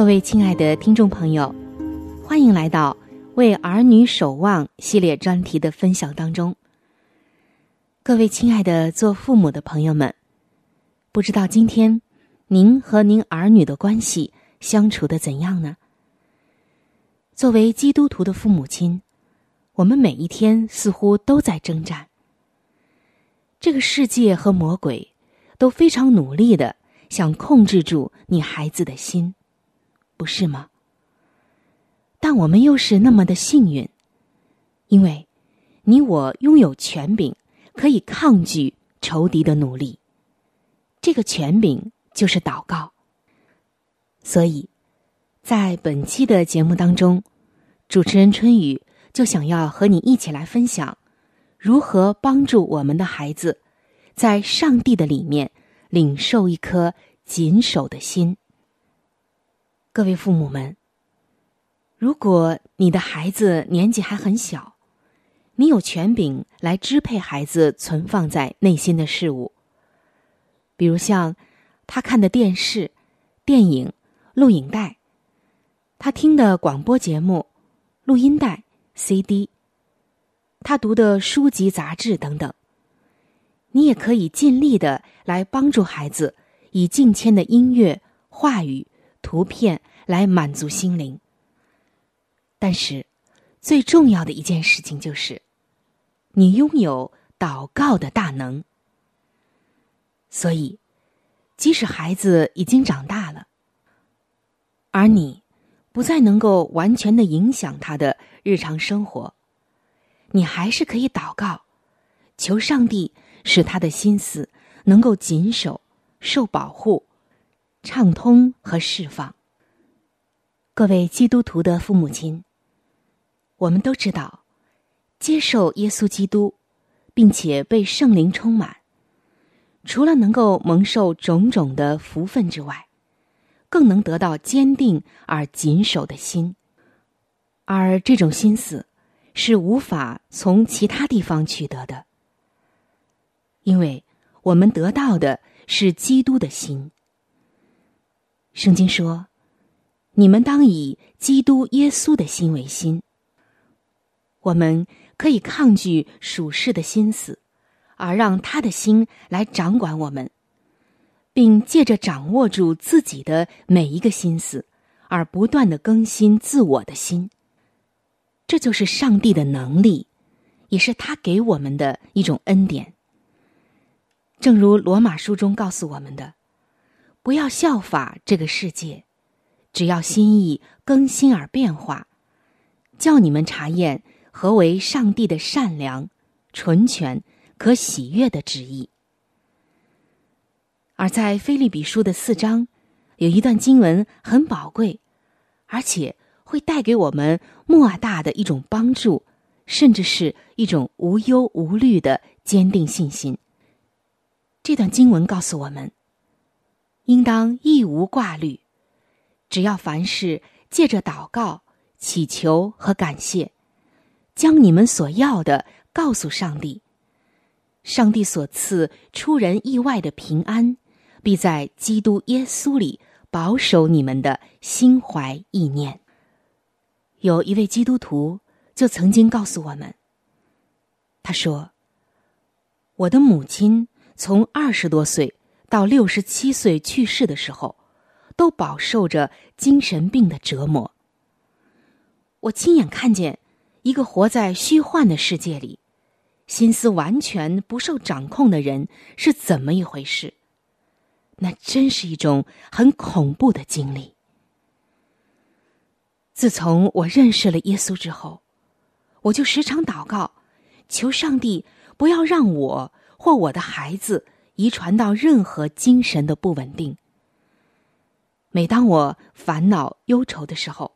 各位亲爱的听众朋友，欢迎来到《为儿女守望》系列专题的分享当中。各位亲爱的做父母的朋友们，不知道今天您和您儿女的关系相处的怎样呢？作为基督徒的父母亲，我们每一天似乎都在征战。这个世界和魔鬼都非常努力的想控制住你孩子的心。不是吗？但我们又是那么的幸运，因为你我拥有权柄，可以抗拒仇敌的努力。这个权柄就是祷告。所以，在本期的节目当中，主持人春雨就想要和你一起来分享，如何帮助我们的孩子，在上帝的里面领受一颗谨守的心。各位父母们，如果你的孩子年纪还很小，你有权柄来支配孩子存放在内心的事物，比如像他看的电视、电影、录影带，他听的广播节目、录音带、CD，他读的书籍、杂志等等，你也可以尽力的来帮助孩子，以敬谦的音乐、话语。图片来满足心灵，但是最重要的一件事情就是，你拥有祷告的大能。所以，即使孩子已经长大了，而你不再能够完全的影响他的日常生活，你还是可以祷告，求上帝使他的心思能够谨守、受保护、畅通和释放。各位基督徒的父母亲，我们都知道，接受耶稣基督，并且被圣灵充满，除了能够蒙受种种的福分之外，更能得到坚定而谨守的心，而这种心思是无法从其他地方取得的，因为我们得到的是基督的心。圣经说。你们当以基督耶稣的心为心。我们可以抗拒属世的心思，而让他的心来掌管我们，并借着掌握住自己的每一个心思，而不断的更新自我的心。这就是上帝的能力，也是他给我们的一种恩典。正如罗马书中告诉我们的：“不要效法这个世界。”只要心意更新而变化，叫你们查验何为上帝的善良、纯全、可喜悦的旨意。而在菲利比书的四章，有一段经文很宝贵，而且会带给我们莫大的一种帮助，甚至是一种无忧无虑的坚定信心。这段经文告诉我们，应当一无挂虑。只要凡事借着祷告、祈求和感谢，将你们所要的告诉上帝，上帝所赐出人意外的平安，必在基督耶稣里保守你们的心怀意念。有一位基督徒就曾经告诉我们，他说：“我的母亲从二十多岁到六十七岁去世的时候。”都饱受着精神病的折磨。我亲眼看见一个活在虚幻的世界里，心思完全不受掌控的人是怎么一回事。那真是一种很恐怖的经历。自从我认识了耶稣之后，我就时常祷告，求上帝不要让我或我的孩子遗传到任何精神的不稳定。每当我烦恼忧愁的时候，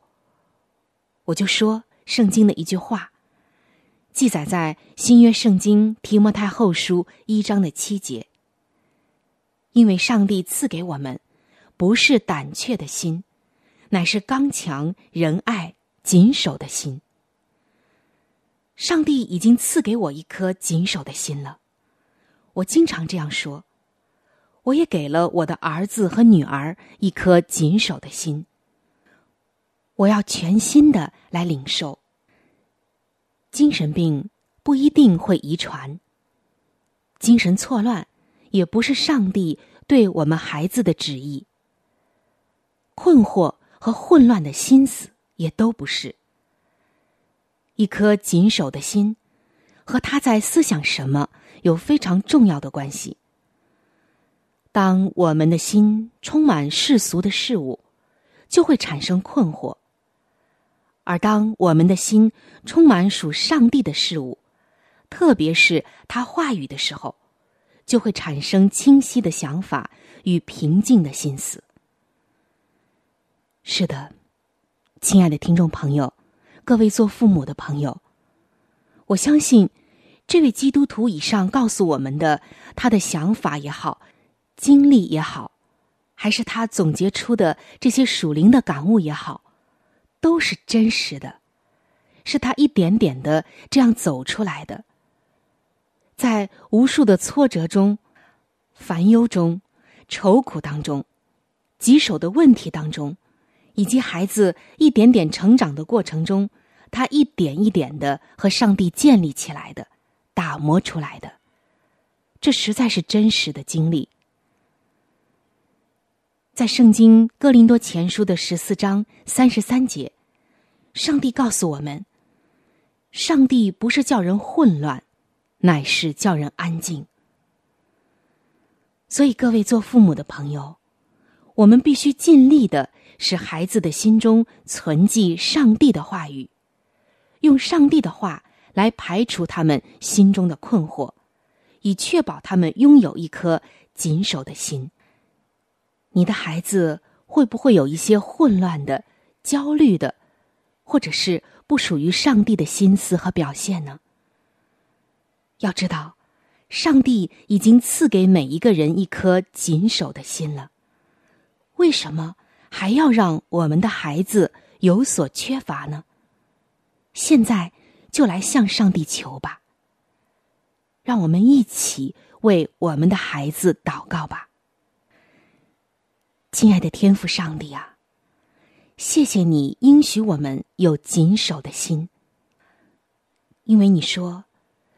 我就说圣经的一句话，记载在新约圣经提摩太后书一章的七节。因为上帝赐给我们，不是胆怯的心，乃是刚强仁爱谨守的心。上帝已经赐给我一颗谨守的心了，我经常这样说。我也给了我的儿子和女儿一颗谨守的心。我要全心的来领受。精神病不一定会遗传，精神错乱也不是上帝对我们孩子的旨意。困惑和混乱的心思也都不是。一颗谨守的心，和他在思想什么有非常重要的关系。当我们的心充满世俗的事物，就会产生困惑；而当我们的心充满属上帝的事物，特别是他话语的时候，就会产生清晰的想法与平静的心思。是的，亲爱的听众朋友，各位做父母的朋友，我相信，这位基督徒以上告诉我们的他的想法也好。经历也好，还是他总结出的这些属灵的感悟也好，都是真实的，是他一点点的这样走出来的。在无数的挫折中、烦忧中、愁苦当中、棘手的问题当中，以及孩子一点点成长的过程中，他一点一点的和上帝建立起来的、打磨出来的，这实在是真实的经历。在圣经哥林多前书的十四章三十三节，上帝告诉我们：上帝不是叫人混乱，乃是叫人安静。所以，各位做父母的朋友，我们必须尽力的使孩子的心中存记上帝的话语，用上帝的话来排除他们心中的困惑，以确保他们拥有一颗谨守的心。你的孩子会不会有一些混乱的、焦虑的，或者是不属于上帝的心思和表现呢？要知道，上帝已经赐给每一个人一颗谨守的心了。为什么还要让我们的孩子有所缺乏呢？现在就来向上帝求吧。让我们一起为我们的孩子祷告吧。亲爱的天父上帝啊，谢谢你应许我们有谨守的心，因为你说，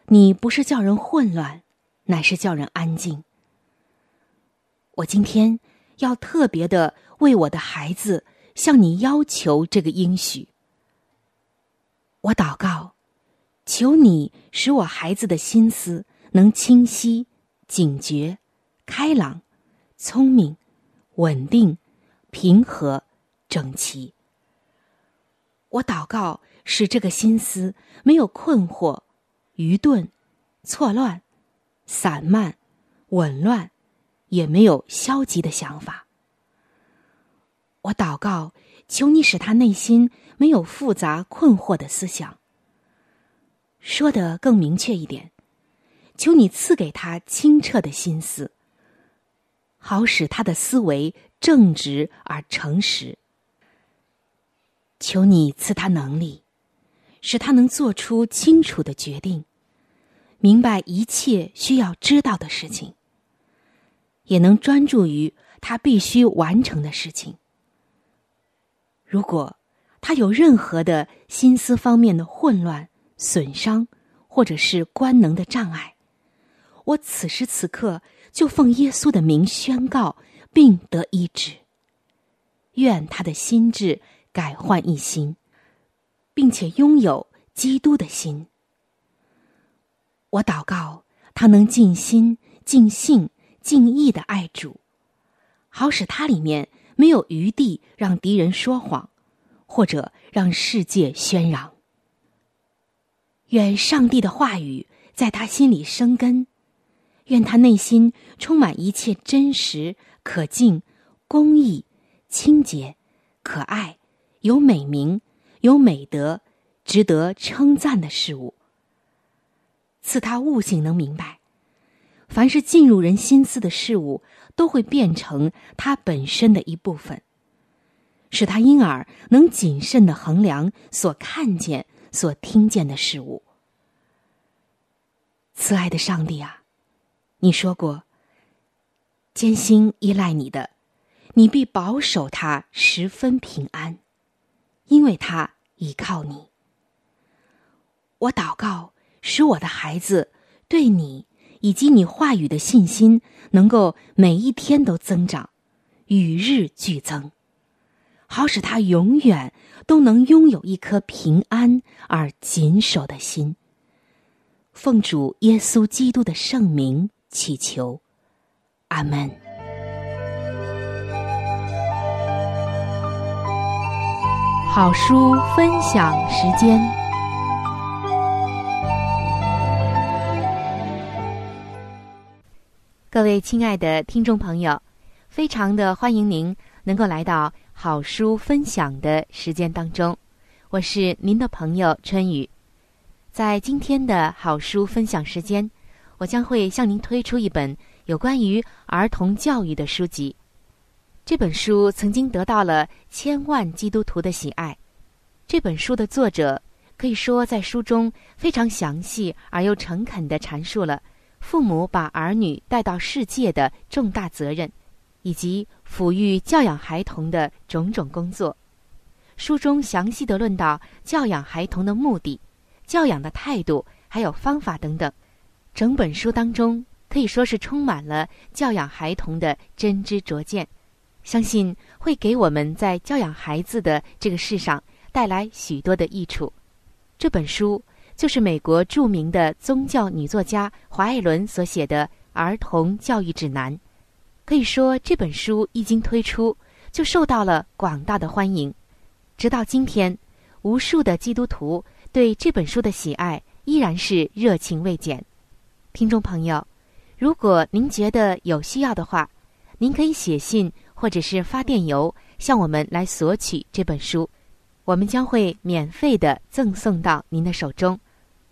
你不是叫人混乱，乃是叫人安静。我今天。要特别的为我的孩子向你要求这个应许。我祷告，求你使我孩子的心思能清晰、警觉、开朗、聪明、稳定、平和、整齐。我祷告，使这个心思没有困惑、愚钝、错乱、散漫、紊乱。也没有消极的想法。我祷告，求你使他内心没有复杂困惑的思想。说的更明确一点，求你赐给他清澈的心思，好使他的思维正直而诚实。求你赐他能力，使他能做出清楚的决定，明白一切需要知道的事情。也能专注于他必须完成的事情。如果他有任何的心思方面的混乱、损伤，或者是官能的障碍，我此时此刻就奉耶稣的名宣告，并得医治。愿他的心智改换一新，并且拥有基督的心。我祷告他能尽心尽性。尽意的爱主，好使他里面没有余地让敌人说谎，或者让世界喧嚷。愿上帝的话语在他心里生根，愿他内心充满一切真实、可敬、公义、清洁、可爱、有美名、有美德、值得称赞的事物。赐他悟性，能明白。凡是进入人心思的事物，都会变成他本身的一部分，使他因而能谨慎的衡量所看见、所听见的事物。慈爱的上帝啊，你说过，艰辛依赖你的，你必保守他十分平安，因为他依靠你。我祷告，使我的孩子对你。以及你话语的信心，能够每一天都增长，与日俱增，好使他永远都能拥有一颗平安而谨守的心。奉主耶稣基督的圣名祈求，阿门。好书分享时间。各位亲爱的听众朋友，非常的欢迎您能够来到好书分享的时间当中，我是您的朋友春雨。在今天的好书分享时间，我将会向您推出一本有关于儿童教育的书籍。这本书曾经得到了千万基督徒的喜爱。这本书的作者可以说在书中非常详细而又诚恳的阐述了。父母把儿女带到世界的重大责任，以及抚育教养孩童的种种工作，书中详细的论到教养孩童的目的、教养的态度还有方法等等。整本书当中可以说是充满了教养孩童的真知灼见，相信会给我们在教养孩子的这个世上带来许多的益处。这本书。就是美国著名的宗教女作家华爱伦所写的《儿童教育指南》，可以说这本书一经推出就受到了广大的欢迎。直到今天，无数的基督徒对这本书的喜爱依然是热情未减。听众朋友，如果您觉得有需要的话，您可以写信或者是发电邮向我们来索取这本书，我们将会免费的赠送到您的手中。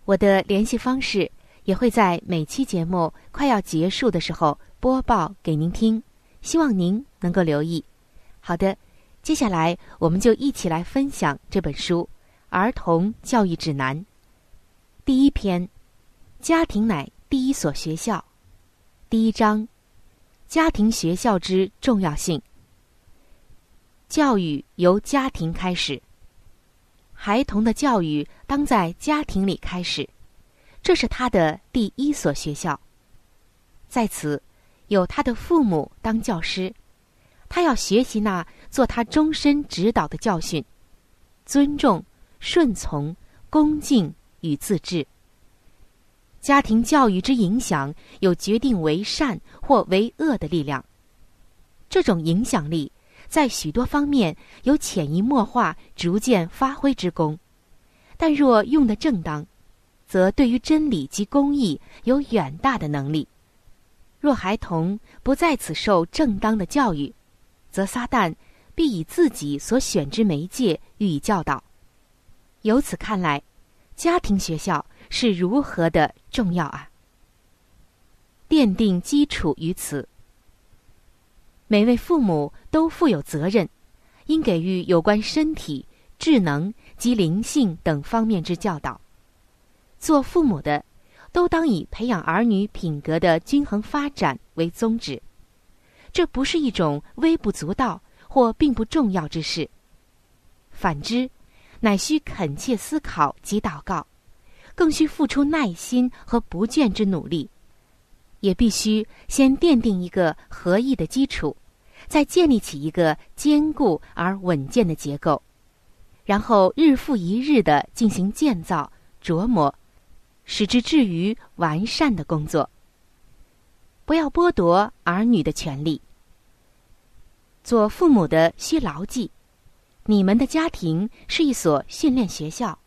我的联系方式也会在每期节目快要结束的时候播报给您听，希望您能够留意。好的，接下来我们就一起来分享这本书《儿童教育指南》第一篇：家庭乃第一所学校。第一章。家庭学校之重要性。教育由家庭开始，孩童的教育当在家庭里开始，这是他的第一所学校。在此，有他的父母当教师，他要学习那做他终身指导的教训：尊重、顺从、恭敬与自治。家庭教育之影响有决定为善或为恶的力量。这种影响力在许多方面有潜移默化、逐渐发挥之功，但若用得正当，则对于真理及公义有远大的能力。若孩童不在此受正当的教育，则撒旦必以自己所选之媒介予以教导。由此看来，家庭学校。是如何的重要啊！奠定基础于此，每位父母都负有责任，应给予有关身体、智能及灵性等方面之教导。做父母的，都当以培养儿女品格的均衡发展为宗旨。这不是一种微不足道或并不重要之事。反之，乃需恳切思考及祷告。更需付出耐心和不倦之努力，也必须先奠定一个合意的基础，再建立起一个坚固而稳健的结构，然后日复一日的进行建造、琢磨，使之至于完善的工作。不要剥夺儿女的权利。做父母的需牢记，你们的家庭是一所训练学校。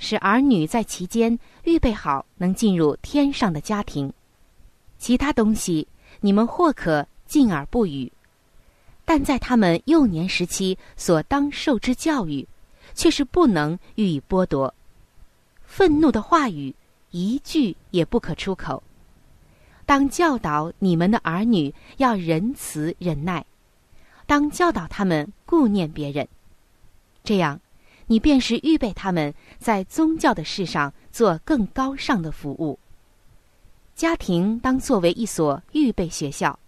使儿女在其间预备好能进入天上的家庭，其他东西你们或可敬而不语，但在他们幼年时期所当受之教育，却是不能予以剥夺。愤怒的话语一句也不可出口。当教导你们的儿女要仁慈忍耐，当教导他们顾念别人，这样。你便是预备他们在宗教的事上做更高尚的服务。家庭当作为一所预备学校，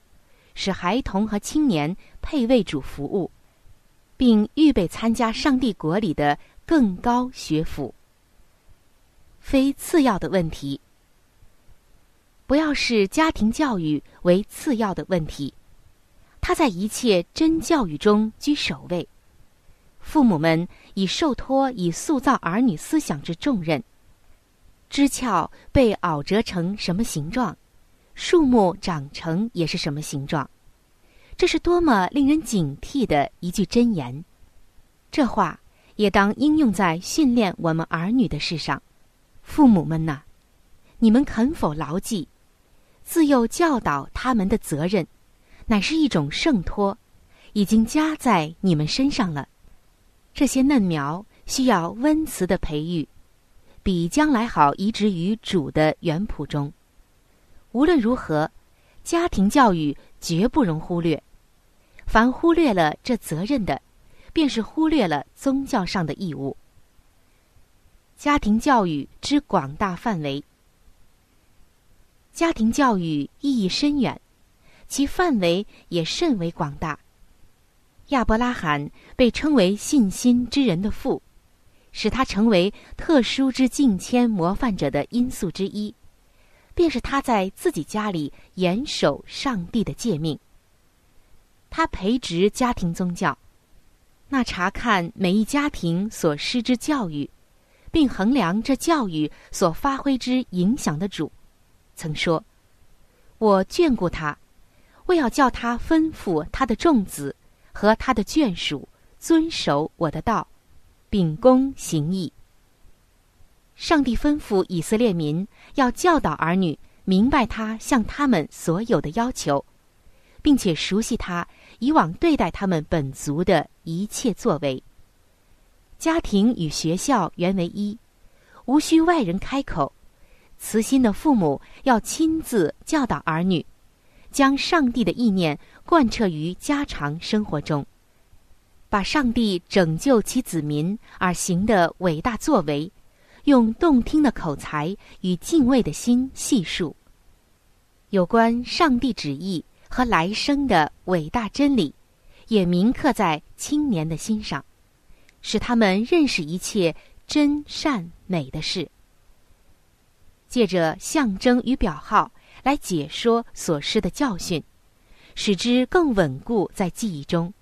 使孩童和青年配为主服务，并预备参加上帝国里的更高学府。非次要的问题，不要视家庭教育为次要的问题，它在一切真教育中居首位。父母们已受托以塑造儿女思想之重任。枝鞘被拗折成什么形状，树木长成也是什么形状。这是多么令人警惕的一句箴言！这话也当应用在训练我们儿女的事上。父母们呐，你们肯否牢记，自幼教导他们的责任，乃是一种圣托，已经加在你们身上了。这些嫩苗需要温慈的培育，比将来好移植于主的原谱中。无论如何，家庭教育绝不容忽略。凡忽略了这责任的，便是忽略了宗教上的义务。家庭教育之广大范围，家庭教育意义深远，其范围也甚为广大。亚伯拉罕被称为信心之人的父，使他成为特殊之敬谦模范者的因素之一，便是他在自己家里严守上帝的诫命。他培植家庭宗教，那查看每一家庭所施之教育，并衡量这教育所发挥之影响的主，曾说：“我眷顾他，为要叫他吩咐他的众子。”和他的眷属遵守我的道，秉公行义。上帝吩咐以色列民要教导儿女明白他向他们所有的要求，并且熟悉他以往对待他们本族的一切作为。家庭与学校原为一，无需外人开口。慈心的父母要亲自教导儿女，将上帝的意念贯彻于家常生活中，把上帝拯救其子民而行的伟大作为。用动听的口才与敬畏的心细述有关上帝旨意和来生的伟大真理，也铭刻在青年的心上，使他们认识一切真善美的事。借着象征与表号来解说所施的教训，使之更稳固在记忆中。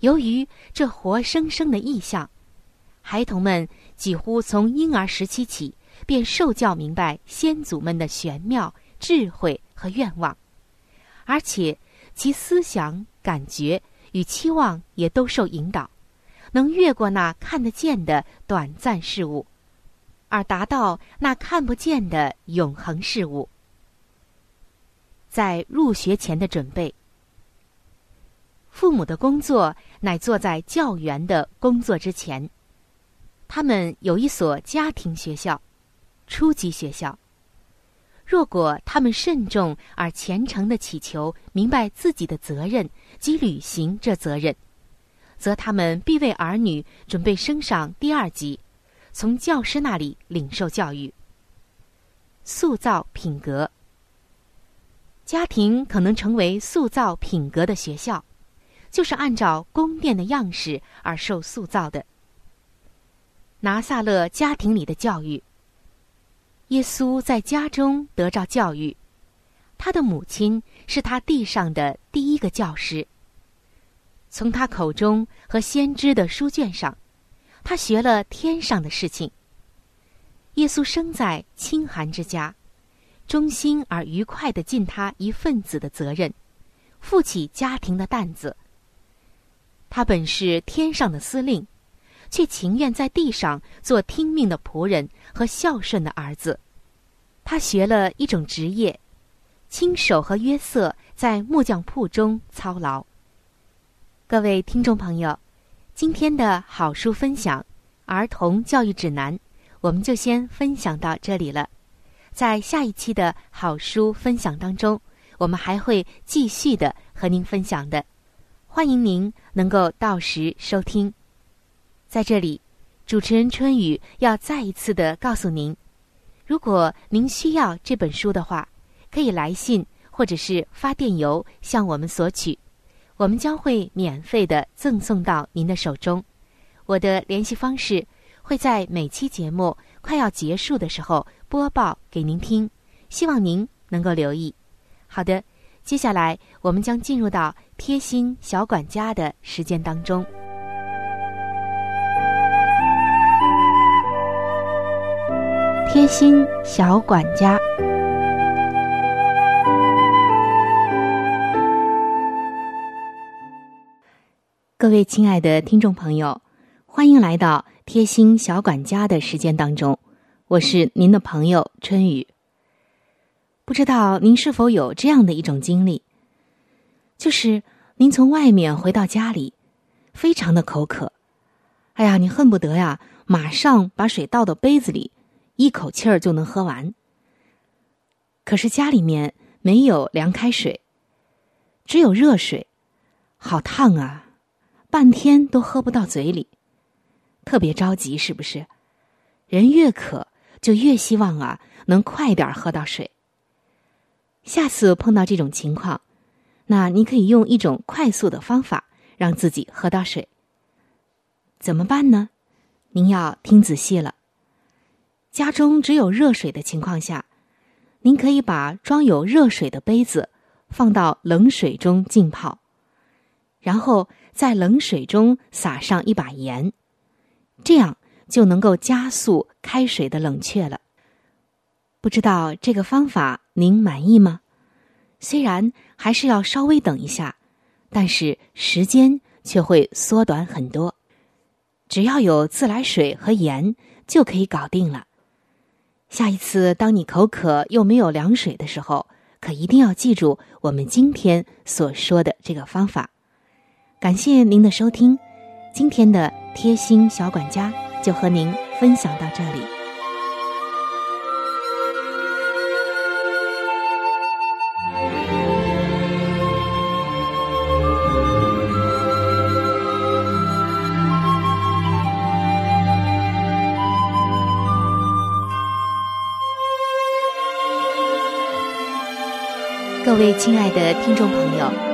由于这活生生的意象。孩童们几乎从婴儿时期起便受教明白先祖们的玄妙智慧和愿望，而且其思想、感觉与期望也都受引导，能越过那看得见的短暂事物，而达到那看不见的永恒事物。在入学前的准备，父母的工作乃做在教员的工作之前。他们有一所家庭学校，初级学校。若果他们慎重而虔诚的祈求明白自己的责任及履行这责任，则他们必为儿女准备升上第二级，从教师那里领受教育，塑造品格。家庭可能成为塑造品格的学校，就是按照宫殿的样式而受塑造的。拿撒勒家庭里的教育。耶稣在家中得着教育，他的母亲是他地上的第一个教师。从他口中和先知的书卷上，他学了天上的事情。耶稣生在清寒之家，忠心而愉快的尽他一份子的责任，负起家庭的担子。他本是天上的司令。却情愿在地上做听命的仆人和孝顺的儿子。他学了一种职业，亲手和约瑟在木匠铺中操劳。各位听众朋友，今天的好书分享《儿童教育指南》，我们就先分享到这里了。在下一期的好书分享当中，我们还会继续的和您分享的，欢迎您能够到时收听。在这里，主持人春雨要再一次的告诉您：如果您需要这本书的话，可以来信或者是发电邮向我们索取，我们将会免费的赠送到您的手中。我的联系方式会在每期节目快要结束的时候播报给您听，希望您能够留意。好的，接下来我们将进入到贴心小管家的时间当中。贴心小管家，各位亲爱的听众朋友，欢迎来到贴心小管家的时间当中，我是您的朋友春雨。不知道您是否有这样的一种经历，就是您从外面回到家里，非常的口渴，哎呀，你恨不得呀，马上把水倒到杯子里。一口气儿就能喝完。可是家里面没有凉开水，只有热水，好烫啊！半天都喝不到嘴里，特别着急，是不是？人越渴，就越希望啊，能快点喝到水。下次碰到这种情况，那你可以用一种快速的方法让自己喝到水。怎么办呢？您要听仔细了。家中只有热水的情况下，您可以把装有热水的杯子放到冷水中浸泡，然后在冷水中撒上一把盐，这样就能够加速开水的冷却了。不知道这个方法您满意吗？虽然还是要稍微等一下，但是时间却会缩短很多。只要有自来水和盐就可以搞定了。下一次当你口渴又没有凉水的时候，可一定要记住我们今天所说的这个方法。感谢您的收听，今天的贴心小管家就和您分享到这里。各位亲爱的听众朋友，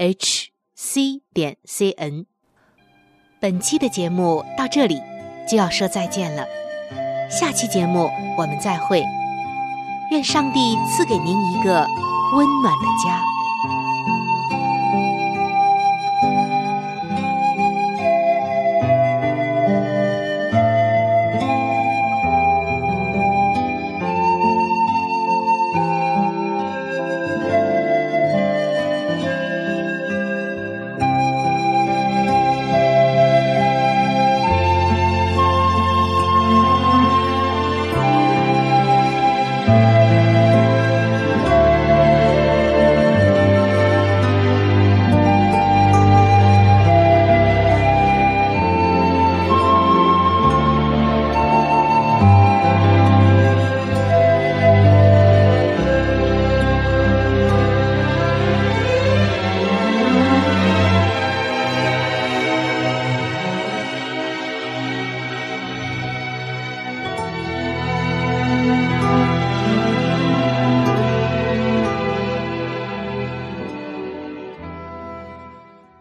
h c 点 c n。本期的节目到这里就要说再见了，下期节目我们再会。愿上帝赐给您一个温暖的家。